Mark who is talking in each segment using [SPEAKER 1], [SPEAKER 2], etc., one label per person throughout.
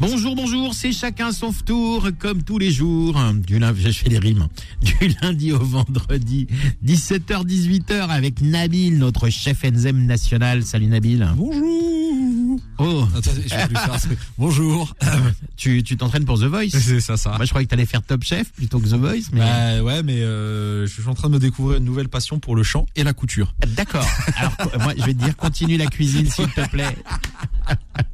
[SPEAKER 1] Bonjour, bonjour, c'est chacun son tour, comme tous les jours. Du lundi, je fais des rimes. Du lundi au vendredi, 17h, 18h, avec Nabil, notre chef Enzem national. Salut Nabil.
[SPEAKER 2] Bonjour.
[SPEAKER 1] Oh,
[SPEAKER 2] Attends, je fais plus ça. Bonjour.
[SPEAKER 1] tu tu t'entraînes pour The Voice
[SPEAKER 2] C'est ça, ça.
[SPEAKER 1] Moi, je croyais que t'allais faire Top Chef plutôt que The Voice, mais
[SPEAKER 2] Bah ouais, mais euh, je suis en train de me découvrir une nouvelle passion pour le chant et la couture.
[SPEAKER 1] d'accord. Alors, moi, je vais te dire, continue la cuisine, s'il te plaît.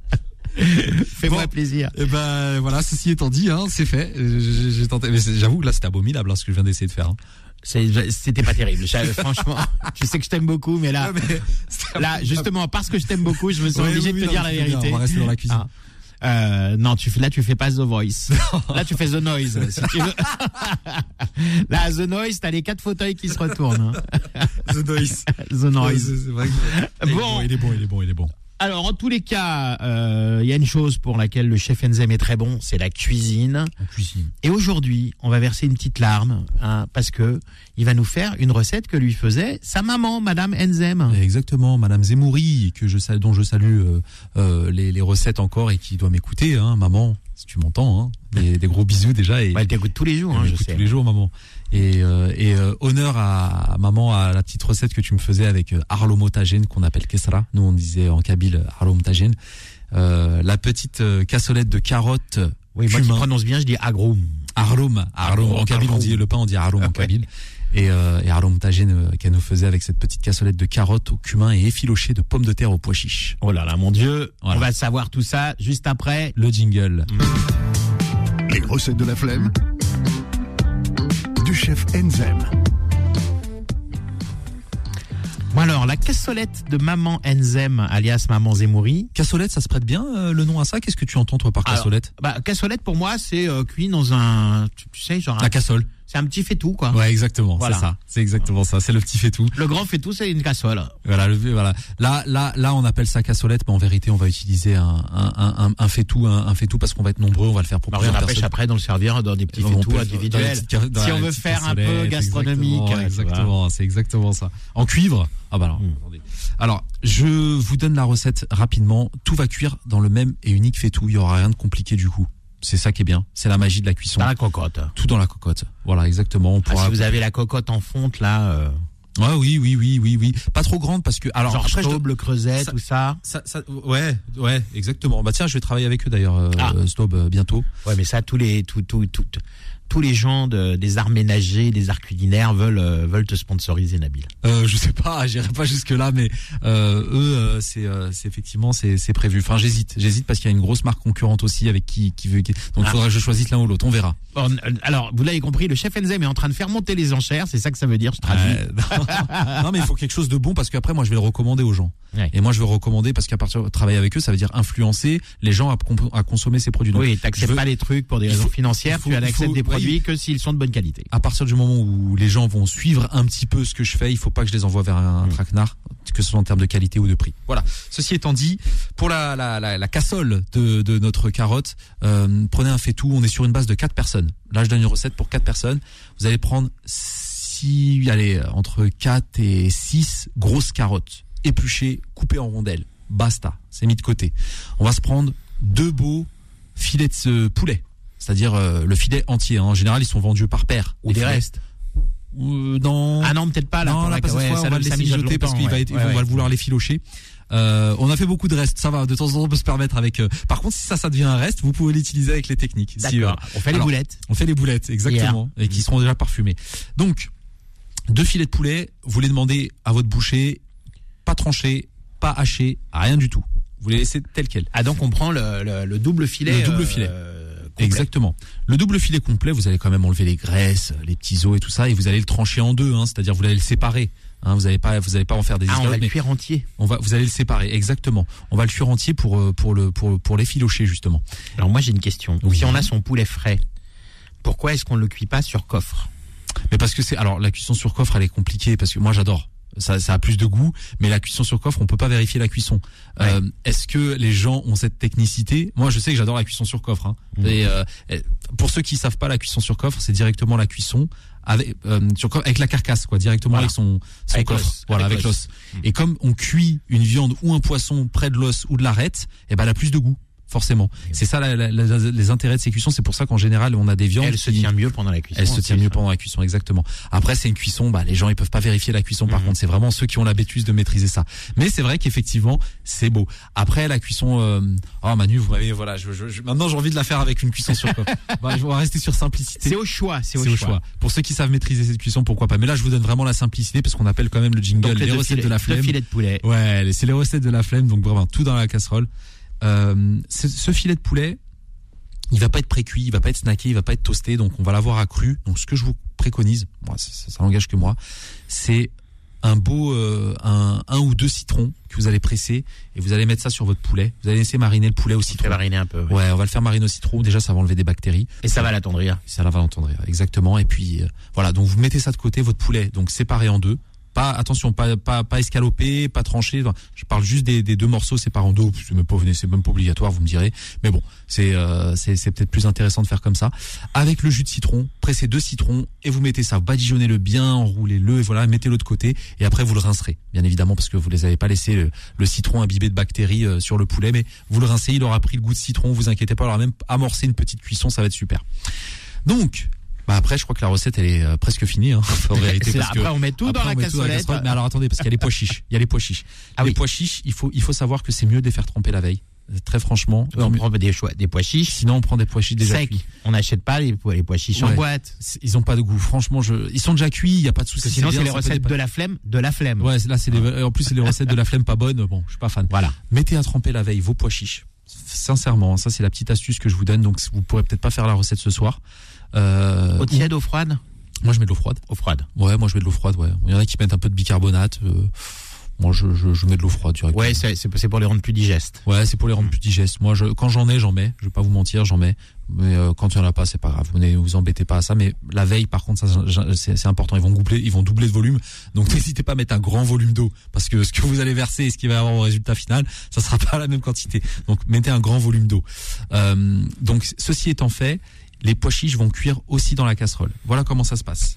[SPEAKER 1] Fais-moi
[SPEAKER 2] Bon.
[SPEAKER 1] plaisir.
[SPEAKER 2] Et ben voilà, ceci étant dit, hein, c'est fait. J'ai tenté, mais j'avoue que là c'était abominable hein, ce que je viens d'essayer de faire. hein.
[SPEAKER 1] C'était pas terrible. Franchement, je sais que je t'aime beaucoup, mais là,
[SPEAKER 2] mais
[SPEAKER 1] là, justement, parce que je t'aime beaucoup, je me sens
[SPEAKER 2] Ouais,
[SPEAKER 1] obligé
[SPEAKER 2] oui,
[SPEAKER 1] de te dire la
[SPEAKER 2] bien,
[SPEAKER 1] vérité.
[SPEAKER 2] On va rester dans la cuisine.
[SPEAKER 1] Ah. Euh, non, tu là, tu fais pas The Voice. Là, tu fais The Noise, si tu veux. Là, The Noise, t'as les quatre fauteuils qui se retournent. hein.
[SPEAKER 2] The Noise.
[SPEAKER 1] The Noise.
[SPEAKER 2] Vrai que- Il est
[SPEAKER 1] Bon.
[SPEAKER 2] il est bon, il est bon, il est bon.
[SPEAKER 1] Alors, en tous les cas, euh, il y a une chose pour laquelle le chef Enzem est très bon, c'est la cuisine.
[SPEAKER 2] En cuisine.
[SPEAKER 1] Et aujourd'hui, on va verser une petite larme, hein, parce que il va nous faire une recette que lui faisait sa maman, Madame Enzem.
[SPEAKER 2] Exactement, Madame Zemouri, que je dont je salue euh, euh, les, les recettes encore et qui doit m'écouter, hein, maman, si tu m'entends, hein, des, des gros bisous déjà et
[SPEAKER 1] Bah, elle t'écoute tous les jours, hein, je sais.
[SPEAKER 2] tous les jours, maman. Et, euh, et euh, honneur à, à maman à la petite recette que tu me faisais avec euh, arlomotagène qu'on appelle kesra. Nous on disait en kabyle arlomotagène. Euh, la petite euh, cassolette de carottes.
[SPEAKER 1] Oui, moi qui
[SPEAKER 2] cumin.
[SPEAKER 1] prononce bien, je dis agroum.
[SPEAKER 2] Arlom, arlom. En kabyle on dit le pain, on dit arlom en
[SPEAKER 1] Ouais.
[SPEAKER 2] kabyle. Et, euh, et euh, qu'elle nous faisait avec cette petite cassolette de carottes au cumin et effiloché de pommes de terre au pois chiche.
[SPEAKER 1] Oh là là, mon Dieu,
[SPEAKER 2] Voilà.
[SPEAKER 1] on va savoir tout ça juste après.
[SPEAKER 2] Le jingle.
[SPEAKER 3] Les recettes de la flemme du chef Enzem.
[SPEAKER 1] Bon alors, la cassolette de maman Enzem, alias maman Zemouri.
[SPEAKER 2] Cassolette, ça se prête bien euh, le nom à ça? Qu'est-ce que tu entends toi par
[SPEAKER 1] Alors,
[SPEAKER 2] cassolette?
[SPEAKER 1] Bah, cassolette pour moi, c'est euh, cuit dans un, tu, tu sais, genre, un-
[SPEAKER 2] La cassole.
[SPEAKER 1] C'est un petit fait-tout quoi.
[SPEAKER 2] Ouais, exactement.
[SPEAKER 1] Voilà.
[SPEAKER 2] C'est ça. C'est exactement ça. C'est le petit fait tout.
[SPEAKER 1] Le grand fait tout, c'est une casserole.
[SPEAKER 2] Voilà, le, voilà. Là, là, là, on appelle ça cassolette, mais en vérité, on va utiliser un, un, un, un, un fait-tout, un, un fait-tout parce qu'on va être nombreux, on va le faire pour plusieurs personnes.
[SPEAKER 1] après de le servir dans des petits
[SPEAKER 2] On
[SPEAKER 1] fait tout individuels.
[SPEAKER 2] dans petites dans
[SPEAKER 1] Si on veut faire un peu gastronomique.
[SPEAKER 2] Exactement, exactement, c'est exactement ça. En cuivre? Ah bah alors,
[SPEAKER 1] Mm.
[SPEAKER 2] attendez. Alors, je vous donne la recette rapidement. Tout va cuire dans le même et unique fait-tout. Il y aura rien de compliqué du coup. C'est ça qui est bien. C'est la magie de la cuisson.
[SPEAKER 1] Dans la cocotte.
[SPEAKER 2] Tout dans la cocotte. Voilà, exactement. On
[SPEAKER 1] Ah, si vous avez la cocotte en fonte là, euh,
[SPEAKER 2] Ouais, oui, oui, oui, oui, oui. Pas trop grande parce que. Alors
[SPEAKER 1] genre
[SPEAKER 2] après, je
[SPEAKER 1] le creuset,
[SPEAKER 2] ça-
[SPEAKER 1] tout ça.
[SPEAKER 2] Ça, ça, ouais, ouais, exactement. Bah tiens, je vais travailler avec eux d'ailleurs, euh,
[SPEAKER 1] Ah.
[SPEAKER 2] Euh, bientôt.
[SPEAKER 1] Ouais, mais ça, tous les, tous, tous, tous, tous les gens de, des arts ménagers, des arts culinaires veulent, euh, veulent te sponsoriser, Nabil.
[SPEAKER 2] Euh, je sais pas, j'irai pas jusque là, mais euh, eux, euh, c'est, effectivement, c'est, prévu. Enfin, j'hésite, j'hésite parce qu'il y a une grosse marque concurrente aussi avec qui, qui veut. qui- Donc, il
[SPEAKER 1] Ah.
[SPEAKER 2] faudra que je choisisse l'un ou l'autre. On verra.
[SPEAKER 1] Bon, alors, vous l'avez compris, le chef Enzem est en train de faire monter les enchères, c'est ça que ça veut dire, je traduis.
[SPEAKER 2] Euh, non. mais il faut quelque chose de bon parce qu'après, moi, je vais le recommander aux gens.
[SPEAKER 1] Ouais.
[SPEAKER 2] Et moi, je vais recommander parce qu'à partir de travailler avec eux, ça veut dire influencer les gens à, consommer ces produits. Donc,
[SPEAKER 1] oui, t'acceptes
[SPEAKER 2] veux-
[SPEAKER 1] pas les trucs pour des raisons
[SPEAKER 2] faut-
[SPEAKER 1] financières,
[SPEAKER 2] faut-
[SPEAKER 1] tu acceptes des
[SPEAKER 2] ouais,
[SPEAKER 1] produits que s'ils sont de bonne qualité.
[SPEAKER 2] à partir du moment où les gens vont suivre un petit peu ce que je fais, il faut pas que je les envoie vers un,
[SPEAKER 1] Mm.
[SPEAKER 2] traquenard, que ce soit en termes de qualité ou de prix. Voilà. Ceci étant dit, pour la, la, la, la cassole de, de notre carotte, euh, prenez un fait-tout. On est sur une base de quatre personnes. Là, je donne une recette pour quatre personnes. Vous allez prendre six, allez, entre 4 et 6 grosses carottes épluchées, coupées en rondelles. Basta. C'est mis de côté. On va se prendre deux beaux filets de poulet. C'est-à-dire euh, le filet entier. hein. En général, ils sont vendus par paire.
[SPEAKER 1] Ou des
[SPEAKER 2] filets.
[SPEAKER 1] restes.
[SPEAKER 2] Euh, non.
[SPEAKER 1] Ah non, peut-être pas là.
[SPEAKER 2] non, là,
[SPEAKER 1] la-
[SPEAKER 2] parce que
[SPEAKER 1] ouais,
[SPEAKER 2] on va le laisser
[SPEAKER 1] mijote
[SPEAKER 2] mijoter parce qu'il va
[SPEAKER 1] ouais.
[SPEAKER 2] être,
[SPEAKER 1] Ouais,
[SPEAKER 2] on va vouloir les filocher. Euh, on a fait beaucoup de restes, ça va. De temps en temps, on peut se permettre avec. euh, Par contre, si ça, ça devient un reste, vous pouvez l'utiliser avec les techniques. Si, euh,
[SPEAKER 1] On fait les boulettes.
[SPEAKER 2] on fait les boulettes, exactement, et qui seront déjà parfumées. Donc, deux filets de poulet. Vous les demandez à votre boucher, pas tranché, pas haché, rien du tout. Vous les laissez tel quel.
[SPEAKER 1] Ah donc on prend le, le, le double filet.
[SPEAKER 2] Le double
[SPEAKER 1] euh,
[SPEAKER 2] filet.
[SPEAKER 1] Complet.
[SPEAKER 2] Exactement. Le double filet complet, vous allez quand même enlever les graisses, les petits os et tout ça, et vous allez le trancher en deux. Hein, C'est-à-dire vous allez le séparer. Hein, vous n'allez pas, vous allez pas en faire des
[SPEAKER 1] Ah, on va le cuire entier.
[SPEAKER 2] on va, vous allez le séparer. Exactement. On va le cuire entier pour euh, pour le pour pour l'effilocher justement.
[SPEAKER 1] Alors moi j'ai une question.
[SPEAKER 2] Oui.
[SPEAKER 1] Si on a son poulet frais, pourquoi est-ce qu'on ne le cuit pas sur coffre?
[SPEAKER 2] Mais parce que c'est alors la cuisson sur coffre, elle est compliquée parce que moi j'adore. Ça, ça a plus de goût, mais la cuisson sur coffre, on peut pas vérifier la cuisson. Euh, Est-ce que les gens ont cette technicité? Moi, je sais que j'adore la cuisson sur coffre. Hein.
[SPEAKER 1] Mhm.
[SPEAKER 2] Et, euh, pour ceux qui savent pas, la cuisson sur coffre, c'est directement la cuisson avec euh, sur coffre, avec la carcasse, quoi, directement
[SPEAKER 1] Voilà.
[SPEAKER 2] avec son, son
[SPEAKER 1] Avec
[SPEAKER 2] coffre, voilà,
[SPEAKER 1] avec
[SPEAKER 2] avec
[SPEAKER 1] l'os.
[SPEAKER 2] l'os. Et comme on cuit une viande ou un poisson près de l'os ou de l'arête, et ben elle a plus de goût. Forcément, c'est ça la- la- la- les intérêts de ces cuissons. C'est pour ça qu'en général, on a des viandes.
[SPEAKER 1] Elle se tient mieux pendant la cuisson.
[SPEAKER 2] elle se tient mieux pendant la cuisson, exactement. Après, c'est une cuisson, bah, les gens, ils peuvent pas vérifier la cuisson, par
[SPEAKER 1] Mhm.
[SPEAKER 2] contre. C'est vraiment ceux qui ont la bêtise de maîtriser ça. Mais c'est vrai qu'effectivement, c'est beau. Après, la cuisson, euh, oh, Manu, vous m'avez, voilà, je, je- je- maintenant, j'ai envie de la faire avec une cuisson sur coffre. bah, je vais rester sur simplicité.
[SPEAKER 1] C'est au choix, c'est au,
[SPEAKER 2] au
[SPEAKER 1] choix.
[SPEAKER 2] choix. Pour ceux qui savent maîtriser cette cuisson, pourquoi pas. Mais là, je vous donne vraiment la simplicité parce qu'on appelle quand même le jingle
[SPEAKER 1] Donc
[SPEAKER 2] les, recettes
[SPEAKER 1] filets,
[SPEAKER 2] de la flemme.
[SPEAKER 1] filets de poulet.
[SPEAKER 2] Ouais, c'est les recettes de la flemme, donc vraiment tout dans la casserole. Euh, ce, filet de poulet, il va pas être précuit, il va pas être snacké, il va pas être toasté, donc on va l'avoir à cru. Donc ce que je vous préconise, moi ça, ça, n'engage que moi, c'est un beau euh, un, un ou deux citrons que vous allez presser et vous allez mettre ça sur votre poulet. Vous allez laisser mariner le poulet au
[SPEAKER 1] On
[SPEAKER 2] citron.
[SPEAKER 1] mariner un peu. ouais.
[SPEAKER 2] Ouais, on va le faire mariner au citron. Déjà, ça va enlever des bactéries.
[SPEAKER 1] Et ça va l'attendrir.
[SPEAKER 2] Ça va l'entendre exactement. Et puis euh, voilà, donc vous mettez ça de côté, votre poulet, donc séparé en deux. Pas attention, pas pas pas escalopé, pas tranché. Je parle juste des, des deux morceaux séparés en deux. C'est même pas même pas obligatoire, vous me direz. Mais bon, c'est euh, c'est peut-être plus intéressant de faire comme ça. Avec le jus de citron, pressez deux citrons et vous mettez ça, badigeonnez-le bien, enroulez-le et voilà, mettez-le de côté. Et après vous le rincerez, bien évidemment, parce que vous les avez pas laissé le, le citron imbibé de bactéries euh, sur le poulet, mais vous le rincez, il aura pris le goût de citron. Vous inquiétez pas, il aura même amorcé une petite cuisson, ça va être super. Donc, bah après, je crois que la recette elle est euh, presque finie. Hein, en que
[SPEAKER 1] Après, on met tout
[SPEAKER 2] après,
[SPEAKER 1] dans la
[SPEAKER 2] tout
[SPEAKER 1] cassolette.
[SPEAKER 2] Mais alors attendez, parce qu'il y a les pois chiches. Il y a les pois chiches.
[SPEAKER 1] Ah
[SPEAKER 2] les
[SPEAKER 1] oui.
[SPEAKER 2] pois chiches, il faut il faut savoir que c'est mieux de les faire tremper la veille. Très franchement,
[SPEAKER 1] on prend des, des pois chiches
[SPEAKER 2] sinon on prend des pois chiches déjà cuits.
[SPEAKER 1] On n'achète pas les, pois- les pois chiches en boîte.
[SPEAKER 2] Ils ont pas de goût. Franchement, je ils sont déjà cuits, il y a pas de souci.
[SPEAKER 1] sinon, c'est les recettes de la flemme, de la flemme.
[SPEAKER 2] Ouais, là c'est en plus c'est les recettes de la flemme pas bonnes. Bon, je suis pas fan.
[SPEAKER 1] Voilà.
[SPEAKER 2] Mettez à tremper la veille vos pois chiches. Sincèrement, ça c'est la petite astuce que je vous donne. Donc vous pourrez peut-être pas faire la recette ce soir. Euh,
[SPEAKER 1] Eau tiède, eau froide?
[SPEAKER 2] Moi je mets de l'eau froide.
[SPEAKER 1] Eau froide.
[SPEAKER 2] Ouais, moi je mets de l'eau froide. Ouais. Il y en a qui mettent un peu de bicarbonate. euh, moi je, je, je mets de l'eau froide directement.
[SPEAKER 1] Ouais, c'est pour les rendre plus digestes.
[SPEAKER 2] Ouais, c'est pour les rendre plus digestes. Moi, je, quand j'en ai, j'en mets. Je vais pas vous mentir, j'en mets. Mais euh, quand il y en a pas, c'est pas grave. Vous ne vous embêtez pas à ça. Mais la veille, par contre, c'est important. Ils vont doubler, ils vont doubler de volume. Donc n'hésitez pas à mettre un grand volume d'eau, parce que ce que vous allez verser et ce qui va avoir au résultat final, ça sera pas la même quantité. Donc mettez un grand volume d'eau. Euh, donc ceci étant fait, les pois chiches vont cuire aussi dans la casserole. Voilà comment ça se passe.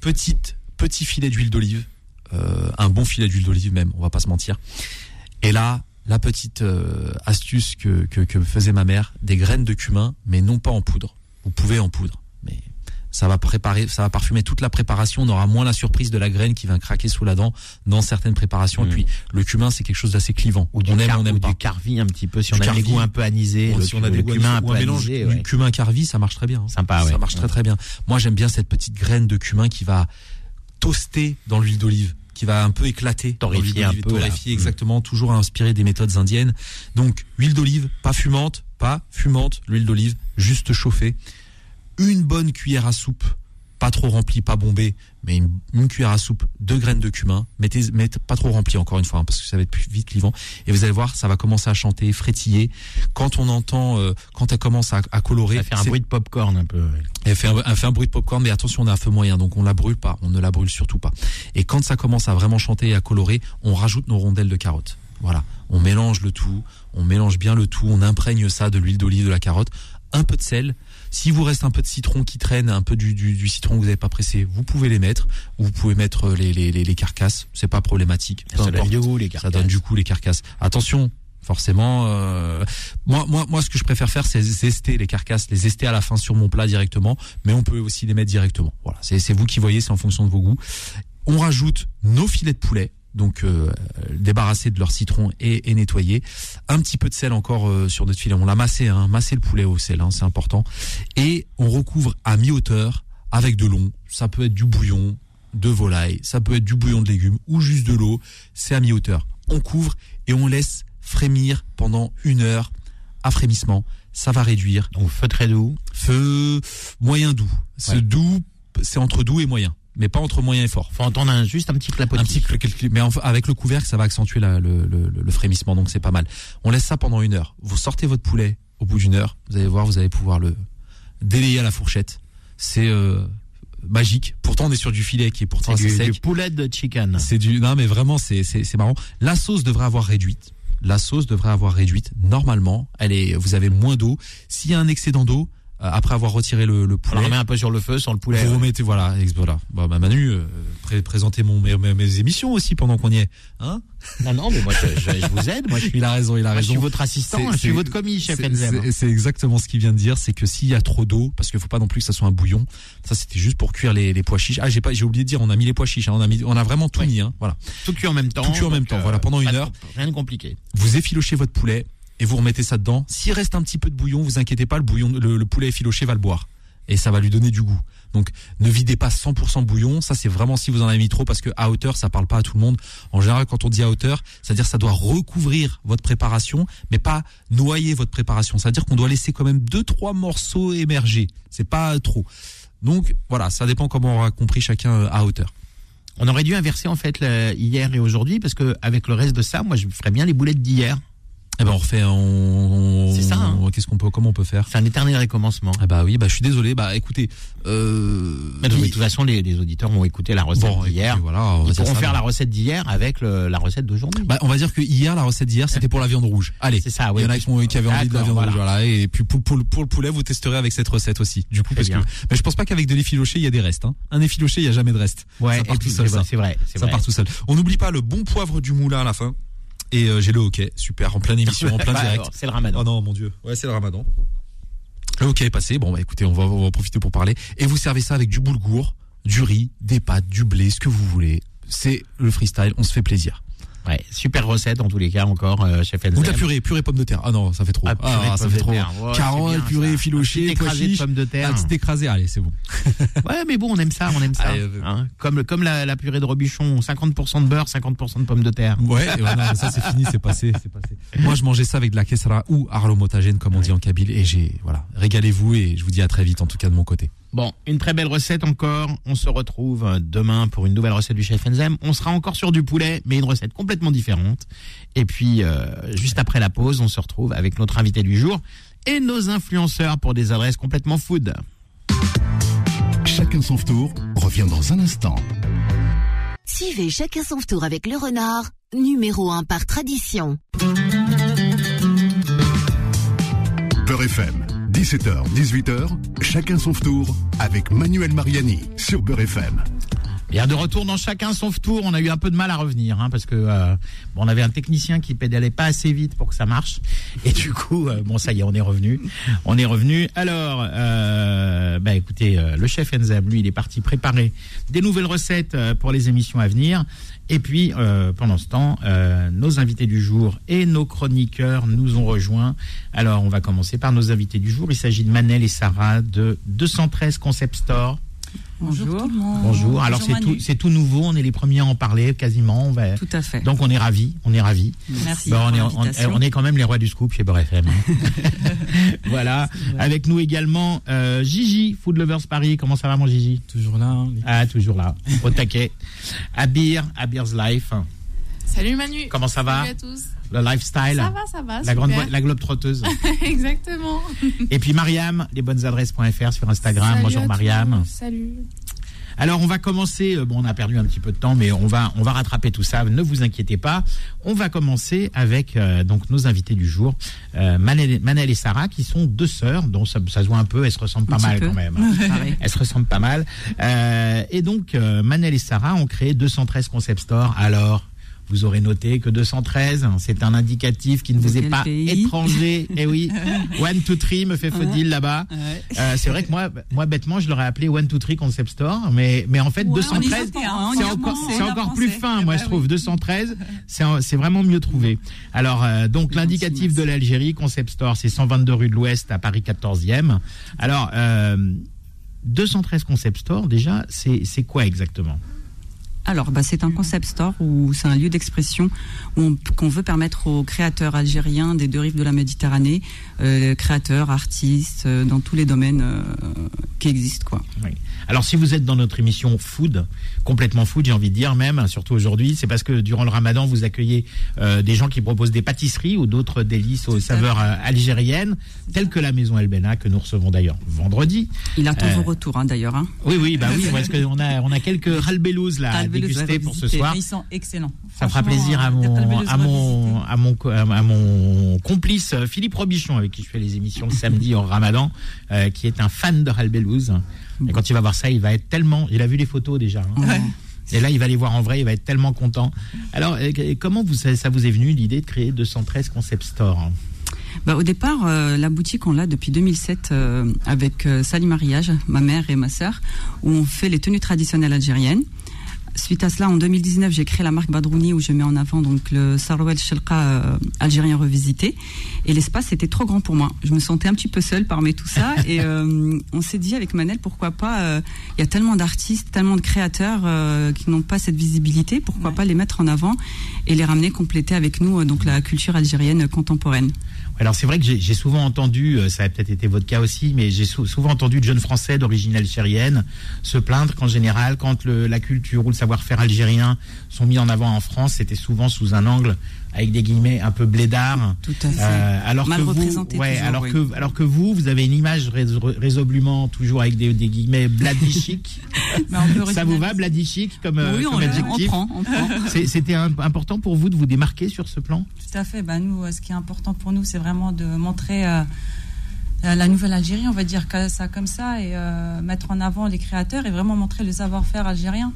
[SPEAKER 2] Petite, petit filet d'huile d'olive, euh, un bon filet d'huile d'olive même, on va pas se mentir. Et là, la petite euh, astuce que, que, que faisait ma mère, des graines de cumin, mais non pas en poudre. Vous pouvez en poudre, mais ça va préparer, ça va parfumer toute la préparation. On aura moins la surprise de la graine qui va craquer sous la dent dans certaines préparations. Et puis le cumin, c'est quelque chose d'assez clivant.
[SPEAKER 1] Ou du,
[SPEAKER 2] on aime,
[SPEAKER 1] car-
[SPEAKER 2] on
[SPEAKER 1] ou
[SPEAKER 2] pas.
[SPEAKER 1] du carvi un petit peu, si
[SPEAKER 2] Du
[SPEAKER 1] on a
[SPEAKER 2] carvi.
[SPEAKER 1] goûts un peu anisés.
[SPEAKER 2] Si on a des goûts
[SPEAKER 1] cumin un peu
[SPEAKER 2] mélange
[SPEAKER 1] anisé,
[SPEAKER 2] du cumin carvi, ça marche très bien. hein.
[SPEAKER 1] Sympa, ouais.
[SPEAKER 2] Ça marche très très bien. Moi, j'aime bien cette petite graine de cumin qui va toaster dans l'huile d'olive, qui va un peu éclater,
[SPEAKER 1] Torréfier un peu,
[SPEAKER 2] torréfier
[SPEAKER 1] Mm.
[SPEAKER 2] exactement, toujours inspiré des méthodes indiennes. Donc, huile d'olive, pas fumante, pas fumante, l'huile d'olive, juste chauffée. Une bonne cuillère à soupe, pas trop remplie, pas bombée, mais une, une cuillère à soupe, deux graines de cumin. Mettez, mettez pas trop remplie encore une fois, hein, parce que ça va être plus vite clivant. Et vous allez voir, ça va commencer à chanter, frétiller. Quand on entend, euh, quand elle commence à, à colorer,
[SPEAKER 1] Ça fait un bruit de popcorn un peu. ouais.
[SPEAKER 2] elle fait, un, elle fait un bruit de popcorn, mais attention, on a un feu moyen, donc on la brûle pas, on ne la brûle surtout pas. Et quand ça commence à vraiment chanter et à colorer, on rajoute nos rondelles de carottes. Voilà, on mélange le tout, on mélange bien le tout, on imprègne ça de l'huile d'olive, de la carotte, un peu de sel. Si vous reste un peu de citron qui traîne, un peu du, du, du citron que vous n'avez pas pressé, vous pouvez les mettre. Ou vous pouvez mettre les, les, les, les carcasses, c'est pas problématique. Peu
[SPEAKER 1] Ça donne du goût, les
[SPEAKER 2] Ça
[SPEAKER 1] carcasses.
[SPEAKER 2] donne du coup les carcasses. Attention, forcément. euh, moi, moi, moi, ce que je préfère faire, c'est zester les carcasses, les zester à la fin sur mon plat directement. Mais on peut aussi les mettre directement. Voilà, c'est vous qui voyez, c'est en fonction de vos goûts. On rajoute nos filets de poulet. Donc euh, débarrassés de leur citron et, et nettoyés. Un petit peu de sel encore euh, sur notre filet. On l'a massé, hein, massé le poulet au sel, hein, c'est important. Et on recouvre à mi-hauteur avec de l'eau. Ça peut être du bouillon de volaille, ça peut être du bouillon de légumes ou juste de l'eau. C'est à mi-hauteur. On couvre et on laisse frémir pendant une heure à frémissement. Ça va réduire.
[SPEAKER 1] Donc feu très doux.
[SPEAKER 2] Feu moyen doux. Ce
[SPEAKER 1] Ouais.
[SPEAKER 2] doux, c'est entre doux et moyen, mais pas entre moyen et fort.
[SPEAKER 1] Faut entendre un, juste un petit clapotis.
[SPEAKER 2] Un petit clic. mais avec le couvercle, ça va accentuer la- le, le- le frémissement, donc c'est pas mal. On laisse ça pendant une heure. Vous sortez votre poulet au bout d'une heure. Vous allez voir, vous allez pouvoir le délayer à la fourchette. C'est euh, magique. Pourtant, on est sur du filet qui est pourtant
[SPEAKER 1] C'est
[SPEAKER 2] assez
[SPEAKER 1] du,
[SPEAKER 2] sec.
[SPEAKER 1] du poulet de chicken.
[SPEAKER 2] C'est du non mais vraiment c'est c'est c'est marrant. La sauce devrait avoir réduite. La sauce devrait avoir réduite. Normalement, elle est vous avez moins d'eau. S'il y a un excédent d'eau après avoir retiré le, le
[SPEAKER 1] On
[SPEAKER 2] poulet,
[SPEAKER 1] le remet un peu sur le feu, sur le poulet.
[SPEAKER 2] vous remettez voilà, voilà. Bah, bah, Manu euh, pré- présentez mon mes, mes- émissions aussi pendant qu'on y est. Hein?
[SPEAKER 1] Non, non, mais moi, je, je- je vous aide. Moi, je suis,
[SPEAKER 2] Il a raison, il a
[SPEAKER 1] moi, je
[SPEAKER 2] raison.
[SPEAKER 1] suis votre assistant, je suis votre commis, chef Enzem.
[SPEAKER 2] c'est- exactement ce qu'il vient de dire, c'est que s'il y a trop d'eau, parce qu'il faut pas non plus que ça soit un bouillon. Ça c'était juste pour cuire les, les pois chiches. Ah j'ai pas j'ai oublié de dire, on a mis les pois chiches, hein, on a mis on a vraiment tout mis. Hein, voilà.
[SPEAKER 1] Tout cuit en même temps.
[SPEAKER 2] Tout cuit en même temps, voilà, pendant une
[SPEAKER 1] de-
[SPEAKER 2] heure.
[SPEAKER 1] Rien de compliqué.
[SPEAKER 2] vous effilochez votre poulet et vous remettez ça dedans. S'il reste un petit peu de bouillon, vous inquiétez pas, le bouillon, le, le poulet effiloché va le boire et ça va lui donner du goût. Donc ne videz pas 100% bouillon, ça c'est vraiment si vous en avez mis trop parce que à hauteur ça parle pas à tout le monde. En général quand on dit à hauteur, c'est-à-dire ça doit recouvrir votre préparation mais pas noyer votre préparation. C'est-à-dire qu'on doit laisser quand même deux trois morceaux émerger. C'est pas trop. Donc voilà, ça dépend comment on aura compris chacun euh, à hauteur.
[SPEAKER 1] On aurait dû inverser en fait hier et aujourd'hui parce que avec le reste de ça, moi, je ferais bien les boulettes d'hier.
[SPEAKER 2] Eh ben on refait on,
[SPEAKER 1] C'est ça, hein.
[SPEAKER 2] Qu'est-ce qu'on peut comment on peut faire?
[SPEAKER 1] C'est un éternel recommencement.
[SPEAKER 2] Ah bah oui, bah je suis désolé. Bah écoutez, euh,
[SPEAKER 1] Mais de toute façon, les, les auditeurs vont écouter la recette
[SPEAKER 2] bon,
[SPEAKER 1] d'hier.
[SPEAKER 2] voilà, on va
[SPEAKER 1] Ils pourront
[SPEAKER 2] ça,
[SPEAKER 1] faire la recette d'hier avec le- la recette d'aujourd'hui.
[SPEAKER 2] Bah, on va dire que hier, la recette d'hier, c'était pour la viande rouge. Allez,
[SPEAKER 1] C'est ça,
[SPEAKER 2] il
[SPEAKER 1] oui.
[SPEAKER 2] y en a qui, ont- qui avaient envie de la viande
[SPEAKER 1] voilà.
[SPEAKER 2] rouge, voilà. Et puis pour, pour, pour le poulet, vous testerez avec cette recette aussi. Du coup, parce
[SPEAKER 1] bien.
[SPEAKER 2] que, mais je pense pas qu'avec de l'effiloché, il y a des restes. Hein. Un effiloché, il y a jamais de reste.
[SPEAKER 1] ouais,
[SPEAKER 2] ça part tout seul,
[SPEAKER 1] c'est vrai, c'est vrai. c'est
[SPEAKER 2] Ça part tout seul. On n'oublie pas le bon poivre du moulin à la fin. Et euh, j'ai le hockey, super, en pleine émission, en plein
[SPEAKER 1] Bah,
[SPEAKER 2] direct.
[SPEAKER 1] C'est le ramadan.
[SPEAKER 2] Oh non, mon dieu. Ouais, c'est le ramadan. Le hockey est passé. Bon, bah écoutez, on va, on va en profiter pour parler. Et vous servez ça avec du boulgour, du riz, des pâtes, du blé, ce que vous voulez. C'est le freestyle, on se fait plaisir.
[SPEAKER 1] Ouais, super recette en tous les cas encore, euh, chef
[SPEAKER 2] Ou de la purée, purée pomme de terre. Ah non, ça fait trop.
[SPEAKER 1] Ah,
[SPEAKER 2] Ah,
[SPEAKER 1] purée de
[SPEAKER 2] ça fait
[SPEAKER 1] de
[SPEAKER 2] trop.
[SPEAKER 1] terre. Ouais, c'est
[SPEAKER 2] Carotte,
[SPEAKER 1] bien,
[SPEAKER 2] purée, pois
[SPEAKER 1] écrasé de pommes de terre.
[SPEAKER 2] Un petit écrasé, allez, c'est bon.
[SPEAKER 1] Ouais, mais bon, on aime ça, on aime ça.
[SPEAKER 2] Allez, euh,
[SPEAKER 1] Hein, comme comme la, la purée de Robuchon, 50% de beurre, 50% de pommes de terre.
[SPEAKER 2] Ouais, et ouais, non, ça c'est fini, c'est passé, c'est passé. Moi, je mangeais ça avec de la kessara ou aromotagène, comme on dit en kabyle, et j'ai, voilà, régalez-vous et je vous dis à très vite, en tout cas de mon côté.
[SPEAKER 1] Bon, une très belle recette encore. On se retrouve euh, demain pour une nouvelle recette du chef Enzem. On sera encore sur du poulet, mais une recette complètement différente. Et puis, euh, juste après la pause, on se retrouve avec notre invité du jour et nos influenceurs pour des adresses complètement food.
[SPEAKER 3] Chacun son tour revient dans un instant.
[SPEAKER 4] Suivez chacun son tour avec le renard, numéro 1 par tradition.
[SPEAKER 3] Beurre FM, 17h, 18h, chacun son tour avec Manuel Mariani sur Beurre FM.
[SPEAKER 1] Bien, de retour dans chacun son tour, on a eu un peu de mal à revenir, hein, parce que euh, bon, on avait un technicien qui pédalait pas assez vite pour que ça marche, et du coup, euh, bon, ça y est, on est revenu, on est revenu. Alors, euh, bah écoutez, euh, le chef Enzem, lui, il est parti préparer des nouvelles recettes euh, pour les émissions à venir, et puis pendant ce temps, nos invités du jour et nos chroniqueurs nous ont rejoints. Alors, on va commencer par nos invités du jour. Il s'agit de Manel et Sarah de 213 Concept Store.
[SPEAKER 5] Bonjour. tout le monde.
[SPEAKER 1] Bonjour. Alors c'est tout, c'est tout nouveau. On est les premiers à en parler quasiment. On va-
[SPEAKER 5] Tout à fait.
[SPEAKER 1] Donc on est ravis. On est ravis.
[SPEAKER 5] Merci.
[SPEAKER 1] Bon, on, est, on,
[SPEAKER 5] l'invitation.
[SPEAKER 1] on est quand même les rois du scoop chez Beurre FM. voilà. Avec nous également euh, Gigi, Food Lovers Paris. Comment ça va mon Gigi?
[SPEAKER 6] Toujours là. hein,
[SPEAKER 1] Ah toujours là. Au taquet. Abir, Abir's Life.
[SPEAKER 7] Salut Manu.
[SPEAKER 1] Comment ça va
[SPEAKER 7] Salut à tous.
[SPEAKER 1] Le lifestyle.
[SPEAKER 7] Ça va, ça va.
[SPEAKER 1] La grande, la globe trotteuse.
[SPEAKER 7] Exactement.
[SPEAKER 1] Et puis Mariam, lesbonnesadresses.fr sur Instagram.
[SPEAKER 7] Salut
[SPEAKER 1] Bonjour Mariam.
[SPEAKER 7] Salut.
[SPEAKER 1] Alors on va commencer. euh, Bon, on a perdu un petit peu de temps, mais on va on va rattraper tout ça. Ne vous inquiétez pas. On va commencer avec euh, donc nos invités du jour, euh, Manel, Manel et Sarah, qui sont deux sœurs, dont ça, ça se voit un peu. Elles se ressemblent pas mal
[SPEAKER 5] peu.
[SPEAKER 1] quand même.
[SPEAKER 5] Pareil.
[SPEAKER 1] Elles se ressemblent pas mal. Euh, et donc euh, Manel et Sarah ont créé 213 concept stores. Alors vous aurez noté que 213, c'est un indicatif qui ne
[SPEAKER 5] De
[SPEAKER 1] vous est pas
[SPEAKER 5] pays
[SPEAKER 1] étranger. Eh oui, One Two Three me fait là-bas.
[SPEAKER 5] Ouais.
[SPEAKER 1] Euh, c'est vrai que moi, moi bêtement, je l'aurais appelé One Two Three Concept Store, mais mais en fait
[SPEAKER 5] Ouais, on y
[SPEAKER 1] 213,
[SPEAKER 5] était, hein, on y
[SPEAKER 1] c'est encore, c'est plus fin,
[SPEAKER 5] Eh
[SPEAKER 1] moi
[SPEAKER 5] ben
[SPEAKER 1] je trouve.
[SPEAKER 5] oui.
[SPEAKER 1] 213, c'est vraiment mieux trouvé. Alors euh, donc l'indicatif de l'Algérie, Concept Store, c'est 122 rue de l'Ouest à Paris 14e. Alors euh, 213 Concept Store, déjà, c'est c'est quoi exactement?
[SPEAKER 5] Alors, bah, c'est un concept store où c'est un lieu d'expression où qu'on veut permettre aux créateurs algériens des deux rives de la Méditerranée, euh, créateurs, artistes, euh, dans tous les domaines euh, qui existent, quoi.
[SPEAKER 1] Oui. Alors, si vous êtes dans notre émission food, complètement food, j'ai envie de dire même, surtout aujourd'hui, c'est parce que durant le ramadan, vous accueillez euh, des gens qui proposent des pâtisseries ou d'autres délices aux saveurs euh, algériennes, telles que la maison El Bena, que nous recevons d'ailleurs vendredi.
[SPEAKER 5] Il attend
[SPEAKER 1] Euh,
[SPEAKER 5] vos retours, hein, d'ailleurs. Hein.
[SPEAKER 1] Oui, oui, bah oui, parce qu'on a, on a quelques ralbelouz là déguster pour ce soir.
[SPEAKER 6] Mais ils sont excellents.
[SPEAKER 1] Ça fera plaisir à mon, à mon, à mon, co- à mon complice euh, Philippe Robichon, avec qui je fais les émissions le samedi en Ramadan, euh, qui est un fan de Ralbelouz. Et quand il va voir ça, il va être tellement. Il a vu les photos déjà. hein.
[SPEAKER 6] Ouais.
[SPEAKER 1] Et là, il va les voir en vrai, il va être tellement content. Alors, euh, comment vous, ça, ça vous est venu l'idée de créer 213 Concept Store?
[SPEAKER 5] Bah, au départ, euh, la boutique, on l'a depuis 2007 euh, avec euh, Sali Mariage, ma mère et ma sœur, où on fait les tenues traditionnelles algériennes. Suite à cela, en 2019, j'ai créé la marque Badrouni où je mets en avant donc le Sarouel Shelka euh, algérien revisité. Et l'espace était trop grand pour moi. Je me sentais un petit peu seule parmi tout ça. et euh, on s'est dit avec Manel, pourquoi pas euh, Il y a tellement d'artistes, tellement de créateurs euh, qui n'ont pas cette visibilité. Pourquoi
[SPEAKER 6] Ouais.
[SPEAKER 5] pas les mettre en avant et les ramener compléter avec nous euh, donc la culture algérienne contemporaine.
[SPEAKER 1] Alors c'est vrai que j'ai souvent entendu, euh, ça a peut-être été votre cas aussi, mais j'ai sou- souvent entendu de jeunes Français d'origine algérienne se plaindre qu'en général, quand le- la culture ou le savoir-faire algérien sont mis en avant en France, c'était souvent sous un angle avec des guillemets un peu blédard.
[SPEAKER 5] Tout à fait.
[SPEAKER 1] Euh, alors
[SPEAKER 5] Mal
[SPEAKER 1] que vous,
[SPEAKER 5] représenté
[SPEAKER 1] ouais,
[SPEAKER 5] toujours,
[SPEAKER 1] alors
[SPEAKER 5] oui.
[SPEAKER 1] que alors que vous, vous avez une image rés- résolument toujours avec des, des guillemets
[SPEAKER 6] peut
[SPEAKER 1] ça vous va bladichic comme, euh,
[SPEAKER 5] oui, on,
[SPEAKER 1] comme
[SPEAKER 5] le- on
[SPEAKER 1] adjectif
[SPEAKER 5] prend, on prend.
[SPEAKER 1] C'était important pour vous de vous démarquer sur ce plan?
[SPEAKER 6] Tout à fait. Ben, nous, euh, ce qui est important pour nous, c'est vraiment de montrer euh, la nouvelle Algérie, on va dire ça comme ça, et euh, mettre en avant les créateurs et vraiment montrer le savoir-faire algérien.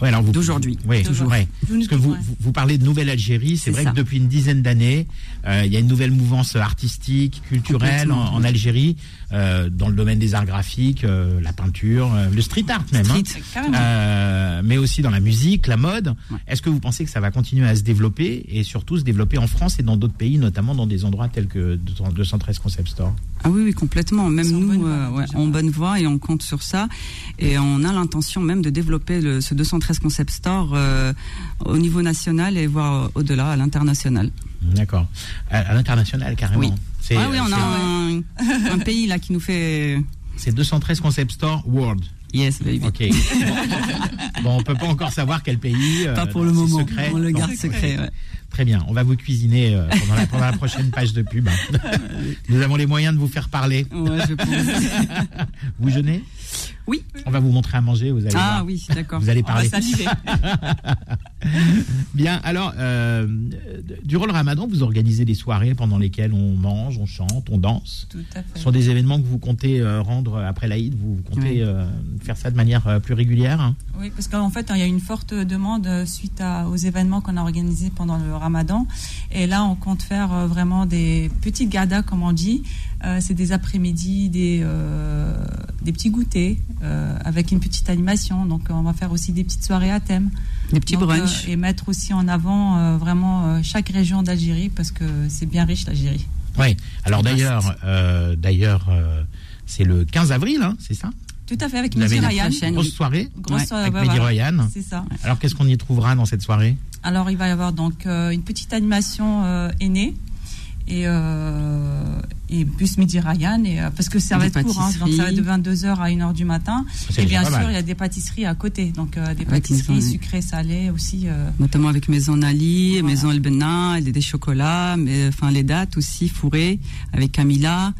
[SPEAKER 1] Ouais, alors vous
[SPEAKER 5] D'aujourd'hui.
[SPEAKER 1] Oui,
[SPEAKER 6] Toujours.
[SPEAKER 1] ouais. Parce que vous, vous- parlez de Nouvelle Algérie, c'est
[SPEAKER 5] C'est
[SPEAKER 1] vrai
[SPEAKER 5] ça.
[SPEAKER 1] que depuis une dizaine d'années, euh, il y a une nouvelle mouvance artistique, culturelle en, Algérie, euh, dans le domaine des arts graphiques, euh, la peinture, euh, le street art même, hein.
[SPEAKER 5] Street.
[SPEAKER 6] Carrément.
[SPEAKER 1] Euh, mais aussi dans la musique, la mode.
[SPEAKER 5] Ouais.
[SPEAKER 1] Est-ce que vous pensez que ça va continuer à se développer et surtout se développer en France et dans d'autres pays, notamment dans des endroits tels que 213 Concept Store?
[SPEAKER 5] Ah oui, oui, complètement. Même nous,
[SPEAKER 6] bonne voie,
[SPEAKER 5] en bonne voie et on compte sur ça. Et on a l'intention même de développer le, ce 213 Concept Store euh, au niveau national et voire euh, au-delà, à l'international.
[SPEAKER 1] D'accord. À, à l'international, carrément.
[SPEAKER 5] Oui.
[SPEAKER 1] C'est
[SPEAKER 5] Ah oui, on a un, un pays là qui nous fait...
[SPEAKER 1] c'est 213 Concept Store World.
[SPEAKER 5] Yes, baby.
[SPEAKER 1] Ok. bon, on peut pas encore savoir quel pays. euh,
[SPEAKER 5] Pas pour le moment.
[SPEAKER 1] secret.
[SPEAKER 5] On le
[SPEAKER 1] Non.
[SPEAKER 5] garde secret. ouais.
[SPEAKER 1] Très bien. On va vous cuisiner euh, pendant, la, pendant la prochaine page de pub. Nous avons les moyens de vous faire parler.
[SPEAKER 5] Ouais, je pense.
[SPEAKER 1] Vous jeûnez?
[SPEAKER 5] Oui.
[SPEAKER 1] On va vous montrer à manger. Vous allez
[SPEAKER 5] Ah
[SPEAKER 1] voir.
[SPEAKER 5] oui, d'accord.
[SPEAKER 1] Vous allez parler. Bien. Alors, euh, durant le Ramadan, vous organisez des soirées pendant lesquelles on mange, on chante, on danse.
[SPEAKER 6] Tout à fait.
[SPEAKER 1] Ce sont des événements que vous comptez euh, rendre après l'Aïd. Vous comptez
[SPEAKER 5] Oui.
[SPEAKER 1] euh, faire ça de manière plus régulière. hein
[SPEAKER 6] Oui, parce qu'en fait, il y a une forte demande suite à- aux événements qu'on a organisés pendant le ramadan. Et là, on compte faire vraiment des petites gardas, comme on dit. Euh, c'est des après-midi, des, euh, des petits goûters euh, avec une petite animation. Donc, on va faire aussi des petites soirées à thème.
[SPEAKER 5] Des petits
[SPEAKER 6] Donc,
[SPEAKER 5] brunchs.
[SPEAKER 6] et mettre aussi en avant vraiment chaque région d'Algérie parce que c'est bien riche l'Algérie.
[SPEAKER 1] Oui. Alors d'ailleurs, d'ailleurs, c'est le 15 avril, hein, c'est ça?
[SPEAKER 6] Tout à fait, avec
[SPEAKER 1] une
[SPEAKER 6] Ryan.
[SPEAKER 1] Grosse soirée
[SPEAKER 6] Grosse
[SPEAKER 5] Ouais,
[SPEAKER 6] soirée,
[SPEAKER 1] avec Mehdi
[SPEAKER 6] voilà.
[SPEAKER 1] Royan.
[SPEAKER 6] C'est ça.
[SPEAKER 1] Alors qu'est-ce qu'on y trouvera dans cette soirée?
[SPEAKER 6] Alors, il va y avoir donc euh, une petite animation euh, aînée et, euh, et plus midi Ryan, et, euh, parce que ça va être court, hein, donc ça va être de 22h à 1h du matin. Et bien sûr, il y a des pâtisseries à côté, donc euh, des
[SPEAKER 5] Avec
[SPEAKER 6] pâtisseries
[SPEAKER 5] Maison,
[SPEAKER 6] sucrées, salées aussi. euh,
[SPEAKER 5] Notamment avec Maison Ali,
[SPEAKER 6] Voilà.
[SPEAKER 5] Maison El Benna, des, des chocolats, mais, enfin les dates aussi fourrées avec Camilla,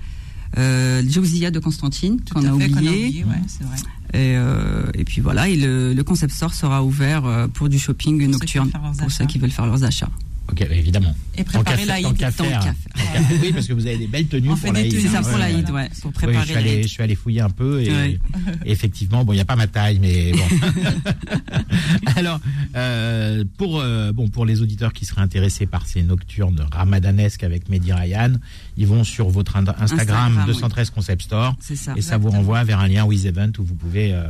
[SPEAKER 5] euh, de Constantine qu'on a oublié.
[SPEAKER 6] ouais, c'est vrai.
[SPEAKER 5] Et, euh, et puis voilà, et le, le concept store sera ouvert pour du shopping nocturne pour ceux qui veulent faire leurs achats.
[SPEAKER 1] Ok, évidemment.
[SPEAKER 6] Et préparer l'Aïd.
[SPEAKER 1] Tant qu'à faire. Oui, parce que vous avez des belles tenues
[SPEAKER 6] On
[SPEAKER 1] pour
[SPEAKER 6] fait des
[SPEAKER 1] l'Aïd.
[SPEAKER 6] tenues,
[SPEAKER 1] hein,
[SPEAKER 5] pour l'Aïd,
[SPEAKER 1] ouais.
[SPEAKER 5] pour
[SPEAKER 1] Oui, je
[SPEAKER 5] préparer
[SPEAKER 1] suis, allé, je
[SPEAKER 5] l'Aïd.
[SPEAKER 1] suis allé fouiller un peu et,
[SPEAKER 5] Ouais.
[SPEAKER 1] et effectivement, bon, il n'y a pas ma taille, mais bon. Alors, euh, pour, euh, bon, pour les auditeurs qui seraient intéressés par ces nocturnes ramadanesques avec Mehdi Ryan, ils vont sur votre Instagram,
[SPEAKER 5] Instagram,
[SPEAKER 1] 213 Concept Store
[SPEAKER 5] C'est ça.
[SPEAKER 1] et ça vous renvoie vers un lien With Event où vous pouvez, euh,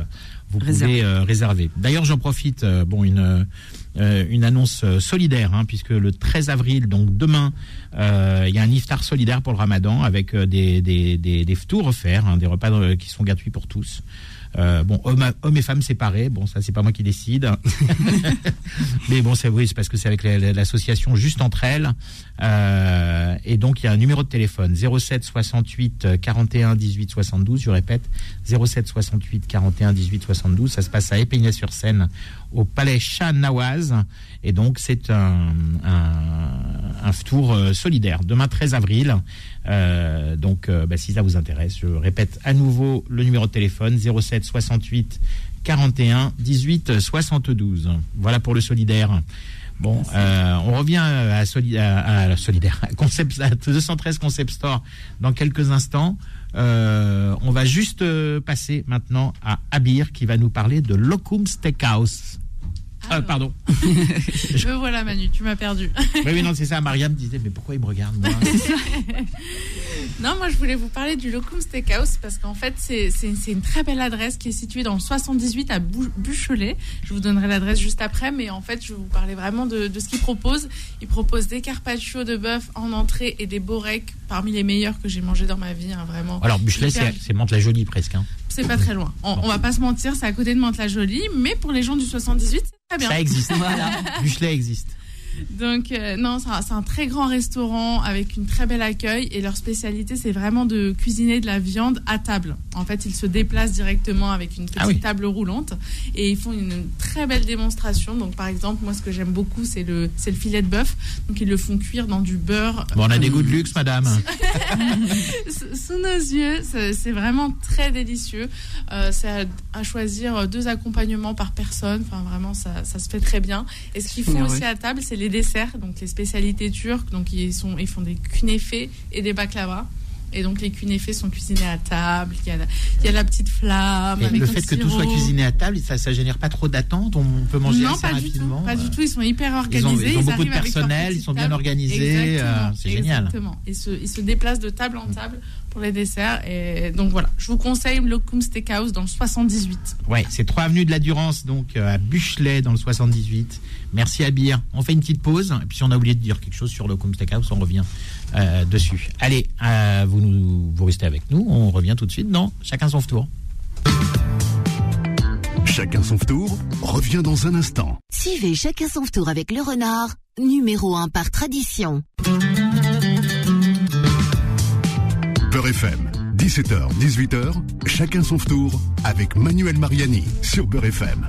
[SPEAKER 1] vous
[SPEAKER 5] Réserver.
[SPEAKER 1] pouvez euh, réserver. D'ailleurs, j'en profite, bon, une, euh, une annonce euh, solidaire, hein, puisque le 13 avril, donc demain, euh, il y a un iftar solidaire pour le ramadan avec des, des, des, des offerts, hein, des repas qui sont gratuits pour tous. Euh, bon, hommes, hommes et femmes séparés. Bon, ça c'est pas moi qui décide. Mais bon, c'est oui, c'est parce que c'est avec la- la- l'association Juste entre elles. Euh, et donc il y a un numéro de téléphone 07 68 euh, 41 18 72. Je répète 07 68 41 18 72. Ça se passe à Épinay-sur-Seine au Palais Chat Nawaz. Et donc c'est un, un, un tour euh, solidaire demain 13 avril. Euh, donc euh, bah, si ça vous intéresse, je répète à nouveau le numéro de téléphone 07 68 41 18 72. Voilà pour le solidaire. Bon, euh, on revient à, Soli- à- solidaire, à Concept, à 213 Concept Store dans quelques instants. Euh, on va juste euh, passer maintenant à Abir qui va nous parler de Locum Steakhouse. Ah,
[SPEAKER 7] Alors.
[SPEAKER 1] pardon.
[SPEAKER 7] Me voilà Manu, tu m'as perdu.
[SPEAKER 1] oui, oui, non, c'est ça. Mariam disait, mais pourquoi il me regarde moi
[SPEAKER 7] Non, moi je voulais vous parler du Locum Steakhouse parce qu'en fait c'est une très belle adresse qui est située dans le 78 à Buchelet. Je vous donnerai l'adresse juste après, mais en fait je vais vous parler vraiment de, de ce qu'il propose. Il propose des carpaccio de bœuf en entrée et des boreks parmi les meilleurs que j'ai mangés dans ma vie, hein, vraiment.
[SPEAKER 1] Alors, Buchelet,
[SPEAKER 7] Hyper-
[SPEAKER 1] c'est Mantes-la-Jolie presque. hein.
[SPEAKER 7] C'est pas très loin. On, on va pas se mentir, c'est à côté de Mantes-la-Jolie, mais pour les gens du 78, c'est très bien.
[SPEAKER 1] Ça existe. Buchelet existe.
[SPEAKER 7] Donc euh, non, c'est un, c'est un très grand restaurant avec une très belle accueil et leur spécialité c'est vraiment de cuisiner de la viande à table. En fait, ils se déplacent directement avec une petite
[SPEAKER 1] Ah oui.
[SPEAKER 7] table roulante et ils font une très belle démonstration. Donc par exemple, moi ce que j'aime beaucoup c'est le c'est le filet de bœuf. Donc ils le font cuire dans du beurre
[SPEAKER 1] Bon, on a des goûts de luxe, madame.
[SPEAKER 7] sous nos yeux. C'est vraiment très délicieux. Euh, c'est à, à choisir deux accompagnements par personne. Enfin, vraiment, ça, ça se fait très bien. Et ce qu'ils font aussi à table, c'est les desserts, donc les spécialités turques. Donc, ils, sont, ils font des kunefés et des baklava. Et donc, les kunefés sont cuisinés à table. Il y a la, il y a la petite flamme.
[SPEAKER 1] Et
[SPEAKER 7] avec
[SPEAKER 1] le fait que tout soit cuisiné à table, ça, ça génère pas trop d'attente. On peut manger
[SPEAKER 7] non,
[SPEAKER 1] assez
[SPEAKER 7] pas du
[SPEAKER 1] rapidement.
[SPEAKER 7] tout. Pas
[SPEAKER 1] euh,
[SPEAKER 7] du tout. Ils sont hyper
[SPEAKER 1] Ils ont,
[SPEAKER 7] organisés.
[SPEAKER 1] ils ont beaucoup de personnel, ils sont bien organisés. euh, c'est génial.
[SPEAKER 7] Exactement. Ils se, ils se déplacent de table en table pour les desserts. Et donc voilà, je vous conseille Locum Steakhouse dans le 78.
[SPEAKER 1] Ouais, c'est 3 avenue de la Durance, donc euh, à Buchelet dans le 78. Merci Abir. On fait une petite pause, et puis si on a oublié de dire quelque chose sur le Cum Steakhouse, on revient euh, dessus. Allez, euh, vous, nous, vous restez avec nous, on revient tout de suite dans Chacun son tour.
[SPEAKER 3] Chacun son tour revient dans un instant.
[SPEAKER 4] Suivez chacun son tour avec le renard, numéro 1 par tradition.
[SPEAKER 3] Peur FM, 17h, 18h, chacun son tour avec Manuel Mariani sur Peur FM.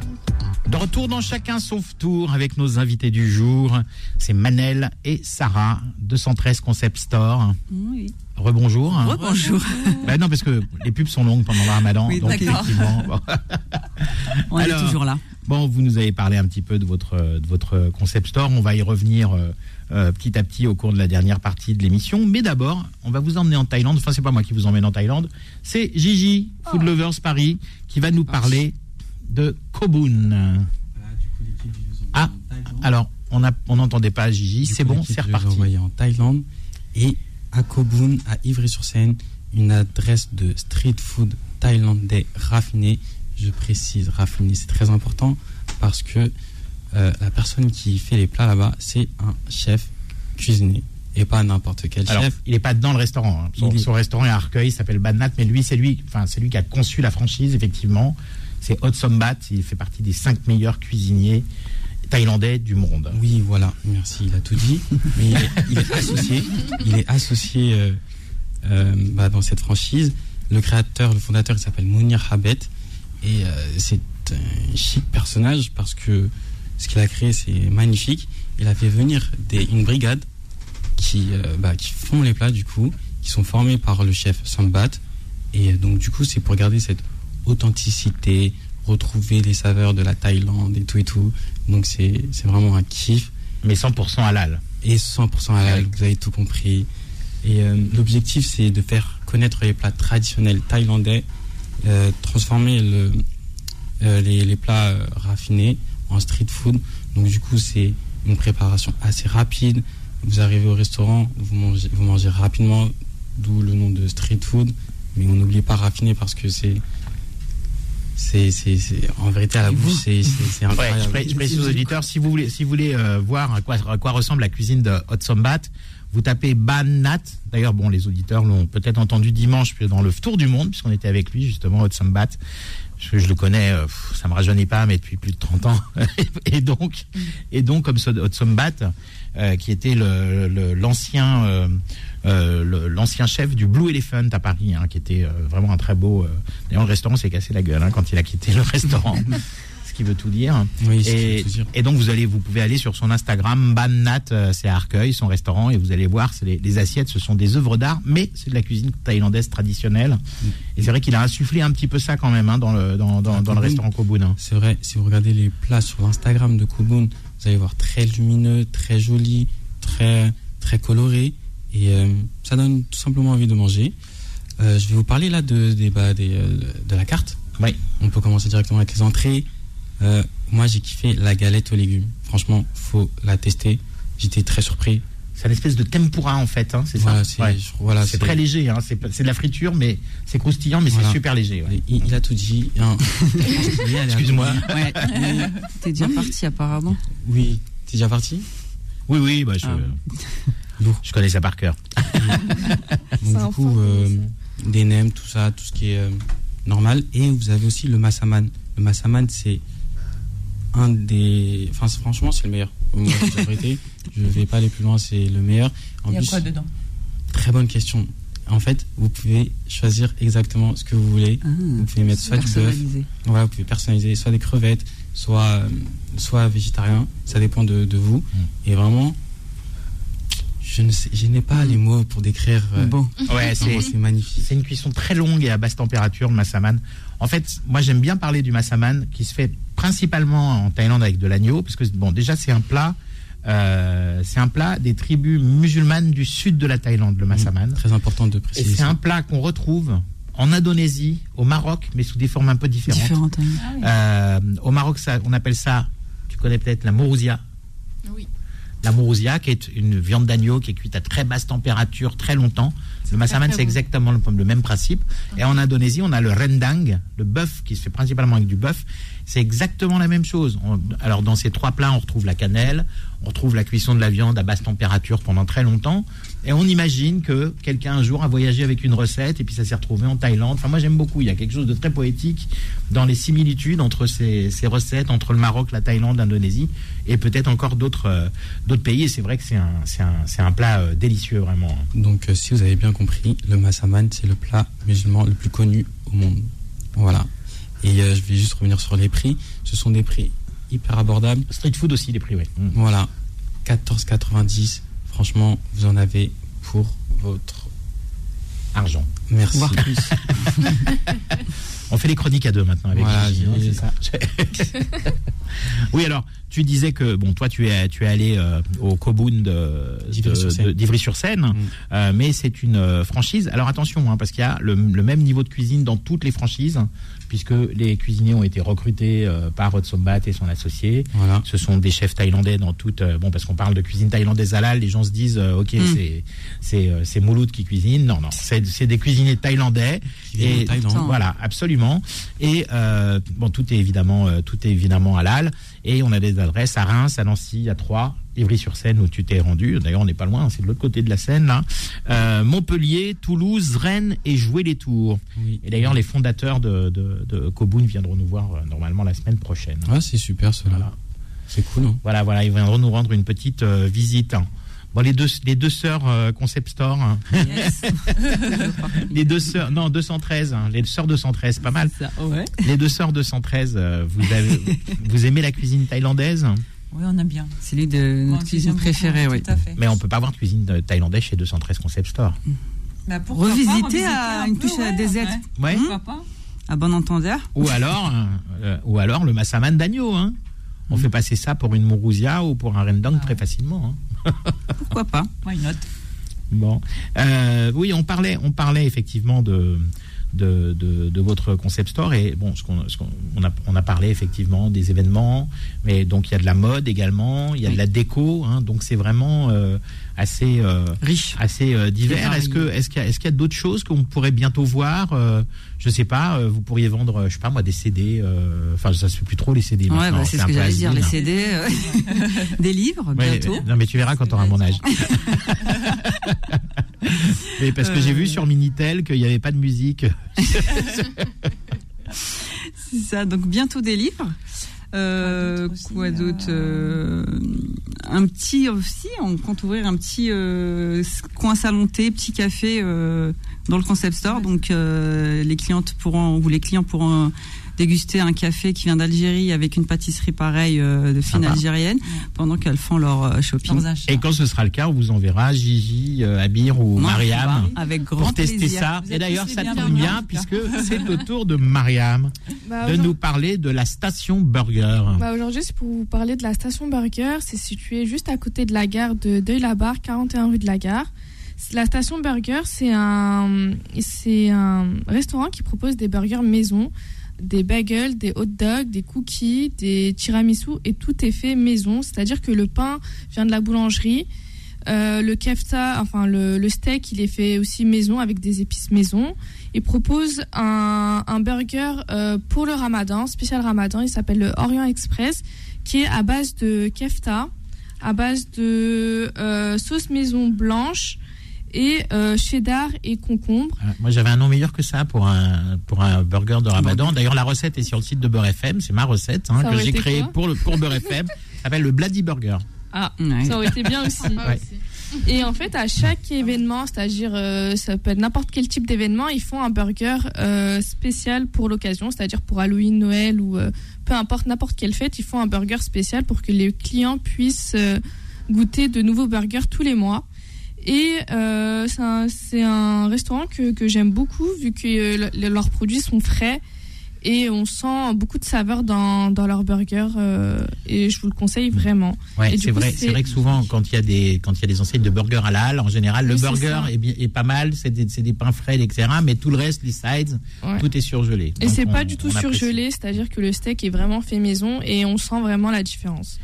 [SPEAKER 1] De retour dans Chacun son tour avec nos invités du jour, c'est Manel et Sarah, 213 Concept Store.
[SPEAKER 5] Oui.
[SPEAKER 1] Rebonjour.
[SPEAKER 5] Rebonjour.
[SPEAKER 1] Bah non, parce que les pubs sont longues pendant le ramadan.
[SPEAKER 5] Oui,
[SPEAKER 1] donc
[SPEAKER 5] d'accord.
[SPEAKER 1] effectivement, bon.
[SPEAKER 5] On
[SPEAKER 1] Alors,
[SPEAKER 5] est toujours là.
[SPEAKER 1] Bon, vous nous avez parlé un petit peu de votre, de votre concept store. On va y revenir euh, euh, petit à petit au cours de la dernière partie de l'émission. Mais d'abord, on va vous emmener en Thaïlande. Enfin, c'est pas moi qui vous emmène en Thaïlande. C'est Gigi, Food Lovers Paris, qui va nous parler de Kobun. Ah, alors, on a- on n'entendait pas Gigi. C'est bon, c'est
[SPEAKER 8] je
[SPEAKER 1] reparti.
[SPEAKER 8] envoyés en Thaïlande et à Kobun, à Ivry-sur-Seine, une adresse de street food thaïlandais raffiné. Je précise raffiné, c'est très important parce que euh, la personne qui fait les plats là-bas, c'est un chef cuisinier et pas n'importe quel
[SPEAKER 1] Alors,
[SPEAKER 8] chef.
[SPEAKER 1] il n'est pas dans le restaurant. hein. Son,
[SPEAKER 8] Il est-
[SPEAKER 1] son restaurant est à Arcueil, il s'appelle Badnat, mais lui, c'est lui, enfin, c'est lui qui a conçu la franchise, effectivement. C'est Hot Sombat, il fait partie des cinq meilleurs cuisiniers thaïlandais du monde.
[SPEAKER 8] Oui, voilà, merci, il a tout dit. Mais il est, il est associé, il est associé euh, euh, bah, dans cette franchise. Le créateur, le fondateur, il s'appelle Mounir Habet. Et euh, c'est un chic personnage parce que ce qu'il a créé, c'est magnifique. Il a fait venir des, une brigade qui, euh, bah, qui font les plats, du coup, qui sont formés par le chef Sambat. Et donc, du coup, c'est pour garder cette authenticité, retrouver les saveurs de la Thaïlande et tout et tout. Donc, c'est vraiment un kiff
[SPEAKER 1] Mais 100% halal.
[SPEAKER 8] et 100% halal, vous avez tout compris. Et euh, l'objectif, c'est de faire connaître les plats traditionnels thaïlandais, euh, transformer le, euh, les, les plats raffinés en street food. Donc du coup, c'est une préparation assez rapide. Vous arrivez au restaurant, vous mangez, vous mangez rapidement, d'où le nom de street food. Mais on n'oublie pas raffiné parce que c'est... C'est, c'est, c'est- en vérité, à la bouche, c'est, c'est, c'est
[SPEAKER 1] Ouais,
[SPEAKER 8] incroyable.
[SPEAKER 1] je, pré- je précise aux auditeurs, si vous voulez, si vous voulez euh, voir à quoi, à quoi ressemble la cuisine de Hot Sombat, vous tapez Banat. D'ailleurs, bon, les auditeurs l'ont peut-être entendu dimanche dans le tour du monde, puisqu'on était avec lui, justement, Hot Sombat. Je, je le connais, euh, ça me rajeunit pas, mais depuis plus de 30 ans. et donc, et donc comme Otsombat, euh, qui était euh, euh, l'ancien chef du Blue Elephant à Paris, hein, qui était vraiment un très beau. D'ailleurs, le restaurant s'est cassé la gueule hein, quand il a quitté le restaurant. Qui veut tout dire.
[SPEAKER 8] Oui,
[SPEAKER 1] Et,
[SPEAKER 8] dire.
[SPEAKER 1] et donc vous allez, vous pouvez aller sur son Instagram, Bannat, euh, c'est à Arcueil, son restaurant, et vous allez voir, c'est les, les assiettes, ce sont des œuvres d'art, mais c'est de la cuisine thaïlandaise traditionnelle. Et c'est vrai qu'il a insufflé un petit peu ça quand même hein, dans le dans, dans,
[SPEAKER 8] Ah,
[SPEAKER 1] dans le
[SPEAKER 8] Kobun.
[SPEAKER 1] restaurant Kobun. hein.
[SPEAKER 8] C'est vrai, si vous regardez les plats sur l'Instagram de Kobun, vous allez voir très lumineux, très joli, très, très coloré. Et euh, ça donne tout simplement envie de manger. Euh, je vais vous parler là de, des, bah, euh, de la carte.
[SPEAKER 1] Oui.
[SPEAKER 8] On peut commencer directement avec les entrées. Euh, moi, j'ai kiffé la galette aux légumes. Franchement, faut la tester. J'étais très surpris.
[SPEAKER 1] C'est une espèce de tempura en fait, hein, c'est
[SPEAKER 8] Voilà,
[SPEAKER 1] ça
[SPEAKER 8] c'est-
[SPEAKER 1] Ouais.
[SPEAKER 8] voilà,
[SPEAKER 1] C'est très léger, hein, c'est de la friture, mais c'est croustillant, mais
[SPEAKER 8] Voilà.
[SPEAKER 1] c'est super léger. ouais.
[SPEAKER 8] Il, il a tout dit. hein.
[SPEAKER 1] Excuse-moi.
[SPEAKER 5] Ouais. T'es déjà parti apparemment.
[SPEAKER 8] Oui. T'es déjà parti?
[SPEAKER 1] Oui, oui, bah, je,
[SPEAKER 5] Ah.
[SPEAKER 1] Je connais ça par cœur.
[SPEAKER 8] Donc, du coup, euh, des nems, tout ça, tout ce qui est euh, normal. Et vous avez aussi le massaman. Le massaman, c'est un des. Enfin, franchement, c'est le meilleur. Moi, je. Je vais pas aller plus loin, c'est le meilleur. En
[SPEAKER 6] Il y a
[SPEAKER 8] plus,
[SPEAKER 6] quoi dedans?
[SPEAKER 8] très bonne question. En fait, vous pouvez choisir exactement ce que vous voulez.
[SPEAKER 5] Ah,
[SPEAKER 8] Vous pouvez mettre soit du bœuf, voilà, vous pouvez personnaliser soit des crevettes, soit, euh, soit végétarien. Ça dépend de, de vous. Et vraiment, je ne sais, je n'ai pas les mots pour décrire. euh,
[SPEAKER 5] Bon.
[SPEAKER 1] Ouais, c'est
[SPEAKER 8] magnifique.
[SPEAKER 1] C'est une cuisson très longue et à basse température, le massaman. En fait, moi j'aime bien parler du massaman qui se fait principalement en Thaïlande avec de l'agneau, parce que bon, déjà c'est un plat, euh, c'est un plat des tribus musulmanes du sud de la Thaïlande, le massaman.
[SPEAKER 8] Très important de
[SPEAKER 1] Et
[SPEAKER 8] préciser.
[SPEAKER 1] c'est un plat qu'on retrouve en Indonésie, au Maroc, mais sous des formes un peu différentes.
[SPEAKER 5] Différente. hein.
[SPEAKER 6] Ah oui.
[SPEAKER 1] Euh, au Maroc, ça, on appelle ça, tu connais peut-être la mourouzia.
[SPEAKER 7] Oui.
[SPEAKER 1] La mourouzia, qui est une viande d'agneau qui est cuite à très basse température très longtemps. Le massaman, c'est exactement le, le même principe. Et en Indonésie, on a le rendang, le bœuf qui se fait principalement avec du bœuf. C'est exactement la même chose. Alors dans ces trois plats, on retrouve la cannelle, on retrouve la cuisson de la viande à basse température pendant très longtemps. Et on imagine que quelqu'un un jour a voyagé avec une recette et puis ça s'est retrouvé en Thaïlande. Enfin, moi j'aime beaucoup. Il y a quelque chose de très poétique dans les similitudes entre ces, recettes, entre le Maroc, la Thaïlande, l'Indonésie et peut-être encore d'autres euh, pays. Et c'est vrai que c'est un plat euh, délicieux vraiment.
[SPEAKER 8] Donc, euh, si vous avez bien compris, le massaman, c'est le plat musulman le plus connu au monde. Voilà. Et euh, je vais juste revenir sur les prix. Ce sont des prix hyper abordables.
[SPEAKER 1] Street food aussi, les prix, oui. Mm.
[SPEAKER 8] Voilà. 14,90. Franchement, vous en avez pour votre
[SPEAKER 1] Argent.
[SPEAKER 8] merci.
[SPEAKER 5] Plus.
[SPEAKER 1] On fait les chroniques à deux maintenant avec
[SPEAKER 8] Voilà,
[SPEAKER 1] Gigi, hein, ça. oui, alors tu disais que bon, toi tu es tu es allé euh, au Kobun de
[SPEAKER 8] d'Ivry-sur-Seine. Mm.
[SPEAKER 1] euh, mais c'est une euh, franchise. Alors attention, hein, parce qu'il y a le, le même niveau de cuisine dans toutes les franchises, puisque les cuisiniers ont été recrutés euh, par Rod Sombat et son associé.
[SPEAKER 8] Voilà.
[SPEAKER 1] Ce sont des chefs thaïlandais dans toute. euh, bon, parce qu'on parle de cuisine thaïlandaise halal, les gens se disent, euh, ok,
[SPEAKER 5] Mm.
[SPEAKER 1] c'est c'est euh, c'est Mouloud qui cuisine. Non, non, c'est c'est des cuisiniers thaïlandais.
[SPEAKER 8] Qui
[SPEAKER 1] Et
[SPEAKER 8] Thaïlande.
[SPEAKER 1] Voilà, absolument. Et euh, bon, tout est évidemment, euh, tout est évidemment halal. Et on a des adresses à Reims, à Nancy, à Troyes, Ivry-sur-Seine où tu t'es rendu. D'ailleurs, on n'est pas loin, c'est de l'autre côté de la Seine là. Euh, Montpellier, Toulouse, Rennes et Jouer-les-Tours.
[SPEAKER 8] Oui.
[SPEAKER 1] Et d'ailleurs, les fondateurs de, de, de viendront nous voir euh, normalement la semaine prochaine.
[SPEAKER 8] Ouais, c'est super cela.
[SPEAKER 1] Voilà.
[SPEAKER 8] C'est cool. hein.
[SPEAKER 1] Voilà, voilà, ils viendront nous rendre une petite euh, visite. Bon, les deux, les deux sœurs euh, Concept Store, hein.
[SPEAKER 5] Yes.
[SPEAKER 1] les deux sœurs, non, 213, hein, les sœurs 213, pas mal.
[SPEAKER 5] Ça, ouais.
[SPEAKER 1] Les deux sœurs 213, euh, vous, avez, vous aimez la cuisine thaïlandaise?
[SPEAKER 6] Oui, on aime bien.
[SPEAKER 5] C'est l'une de
[SPEAKER 6] Moi
[SPEAKER 5] notre
[SPEAKER 6] aussi,
[SPEAKER 5] cuisine
[SPEAKER 6] j'aime beaucoup,
[SPEAKER 5] préférée, oui.
[SPEAKER 6] Tout à fait.
[SPEAKER 1] Mais on peut pas avoir de cuisine euh, thaïlandaise chez 213 Concept Store.
[SPEAKER 6] Bah, pourquoi pas
[SPEAKER 5] Revisiter à
[SPEAKER 6] un
[SPEAKER 5] une
[SPEAKER 6] peu,
[SPEAKER 5] touche à des aides.
[SPEAKER 6] ouais.
[SPEAKER 1] Ouais.
[SPEAKER 6] Pourquoi pas
[SPEAKER 5] À bon entendeur.
[SPEAKER 1] Ou alors, euh, ou alors le massaman d'agneau. Hein. On fait passer ça pour une mourouzia ou pour un rendang
[SPEAKER 6] Ah
[SPEAKER 1] très
[SPEAKER 6] ouais.
[SPEAKER 1] facilement. hein.
[SPEAKER 5] Pourquoi pas
[SPEAKER 6] Why not?
[SPEAKER 1] Bon, Euh, oui, on parlait, on parlait effectivement de de, de, de votre concept store et bon, ce qu'on, ce qu'on- on a, on a parlé effectivement des événements, mais donc il y a de la mode également, il y a de la déco, hein, donc c'est vraiment euh, assez euh,
[SPEAKER 5] Riche.
[SPEAKER 1] assez euh, divers. Est-ce que est-ce qu'il y a, d'autres choses qu'on pourrait bientôt voir euh, Je sais pas. euh, vous pourriez vendre, je sais pas moi, des CD. euh, Enfin, ça se fait plus trop les CD.
[SPEAKER 5] Ouais, bah, c'est ce que j'allais dire, les. CD, euh, des livres,
[SPEAKER 1] Ouais,
[SPEAKER 5] bientôt.
[SPEAKER 1] non, mais tu verras quand tu auras mon âge. mais parce que j'ai vu sur Minitel qu'il n'y avait pas de musique.
[SPEAKER 5] C'est ça. Donc bientôt des livres. Euh, quoi d'autre Un petit aussi, on compte ouvrir un petit euh, coin salon thé, petit café euh, dans le concept store. Donc euh, les clientes pourront ou les clients pourront déguster un café qui vient d'Algérie avec une pâtisserie pareille euh, de fine
[SPEAKER 1] Sympa.
[SPEAKER 5] algérienne pendant qu'elles font leur euh, shopping.
[SPEAKER 6] Leurs achats.
[SPEAKER 1] Et quand ce sera le cas, on vous enverra Gigi, euh, Abir ou
[SPEAKER 5] Non,
[SPEAKER 1] Mariam
[SPEAKER 5] avec grand
[SPEAKER 1] pour tester
[SPEAKER 5] plaisir.
[SPEAKER 1] ça.
[SPEAKER 6] Vous
[SPEAKER 1] Et d'ailleurs, ça tombe bien puisque c'est au tour de Mariam
[SPEAKER 9] Bah,
[SPEAKER 1] de nous parler de la station Burger.
[SPEAKER 9] Bah, Aujourd'hui, c'est pour vous parler de la station Burger. C'est situé juste à côté de la gare de Deuil-la-Barre, 41 rue de la gare. La station Burger, c'est un, c'est un restaurant qui propose des burgers maison, des bagels, des hot dogs, des cookies, des tiramisu et tout est fait maison. C'est-à-dire que le pain vient de la boulangerie. Euh, le kefta, enfin le, steak, il est fait aussi maison avec des épices maison. Il propose un, un burger euh, pour le ramadan, spécial ramadan. Il s'appelle le Orient Express, qui est à base de kefta, à base de euh, sauce maison blanche et euh, cheddar et concombre.
[SPEAKER 1] Euh, Moi, j'avais un nom meilleur que ça pour un, pour un burger de Ramadan. D'ailleurs, la recette est sur le site de Beurre FM. C'est ma recette hein, que j'ai créée pour, le, pour Beurre FM. Ça s'appelle le Bloody Burger.
[SPEAKER 9] Ah,
[SPEAKER 5] Ouais.
[SPEAKER 9] ça aurait été bien aussi.
[SPEAKER 1] Ouais.
[SPEAKER 9] Et en fait, à chaque événement, c'est-à-dire euh, ça peut être n'importe quel type d'événement, ils font un burger euh, spécial pour l'occasion, c'est-à-dire pour Halloween, Noël ou euh, peu importe n'importe quelle fête, ils font un burger spécial pour que les clients puissent euh, goûter de nouveaux burgers tous les mois. Et euh, c'est un, restaurant que, que j'aime beaucoup vu que euh, le- leurs produits sont frais et on sent beaucoup de saveur dans, dans leurs burgers euh, et je vous le conseille vraiment.
[SPEAKER 1] Ouais, c'est vrai,
[SPEAKER 9] c'est-
[SPEAKER 1] c'est vrai que souvent, quand il y a des, quand il y a des enseignes de burgers à la halle, en général, le
[SPEAKER 9] Oui,
[SPEAKER 1] burger est, bien, est pas mal, c'est des, des pains frais, etc. Mais tout le reste, les sides,
[SPEAKER 9] Ouais.
[SPEAKER 1] tout est surgelé.
[SPEAKER 9] Et c'est pas du tout surgelé, c'est-à-dire que le steak est vraiment fait maison et on sent vraiment la différence.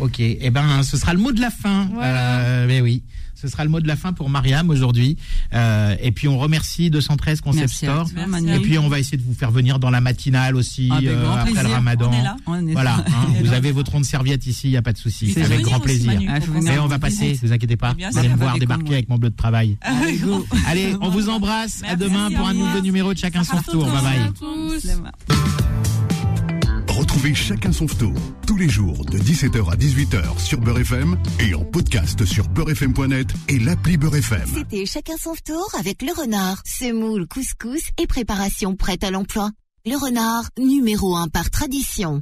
[SPEAKER 1] Ok, eh ben, ce sera le mot de la fin.
[SPEAKER 9] Voilà.
[SPEAKER 1] Euh, mais oui, ce sera le mot de la fin pour Mariam aujourd'hui. Euh, et puis on remercie 213 Concept
[SPEAKER 5] Merci
[SPEAKER 1] Store.
[SPEAKER 5] toi.
[SPEAKER 1] Et puis on va essayer de vous faire venir dans la matinale aussi
[SPEAKER 5] Avec
[SPEAKER 1] euh, après le. Ramadan.
[SPEAKER 6] On est là.
[SPEAKER 5] On est-
[SPEAKER 1] Voilà, hein,
[SPEAKER 6] On est
[SPEAKER 1] vous
[SPEAKER 6] là.
[SPEAKER 1] avez votre rond de serviette ici, il y a pas de souci,
[SPEAKER 5] C'est
[SPEAKER 1] avec
[SPEAKER 5] venir
[SPEAKER 1] grand
[SPEAKER 6] aussi,
[SPEAKER 1] plaisir.
[SPEAKER 6] Manu,
[SPEAKER 5] Ah, venir.
[SPEAKER 1] Mais on va
[SPEAKER 6] visite.
[SPEAKER 1] passer, vous inquiétez pas.
[SPEAKER 6] Bien
[SPEAKER 1] Vous allez me voir débarquer
[SPEAKER 5] moi.
[SPEAKER 1] avec mon bleu de travail.
[SPEAKER 6] Avec vous.
[SPEAKER 1] Allez, on vous embrasse. À demain pour un nouveau numéro de Chacun son tour. Bye bye.
[SPEAKER 3] Retrouvez chacun son tour tous les jours de 17h à 18h sur Beurre FM et en podcast sur beurrefm.net et l'appli Beurre FM.
[SPEAKER 4] C'était chacun son tour avec le renard, semoule, couscous et préparation prête à l'emploi. Le renard, numéro un par tradition.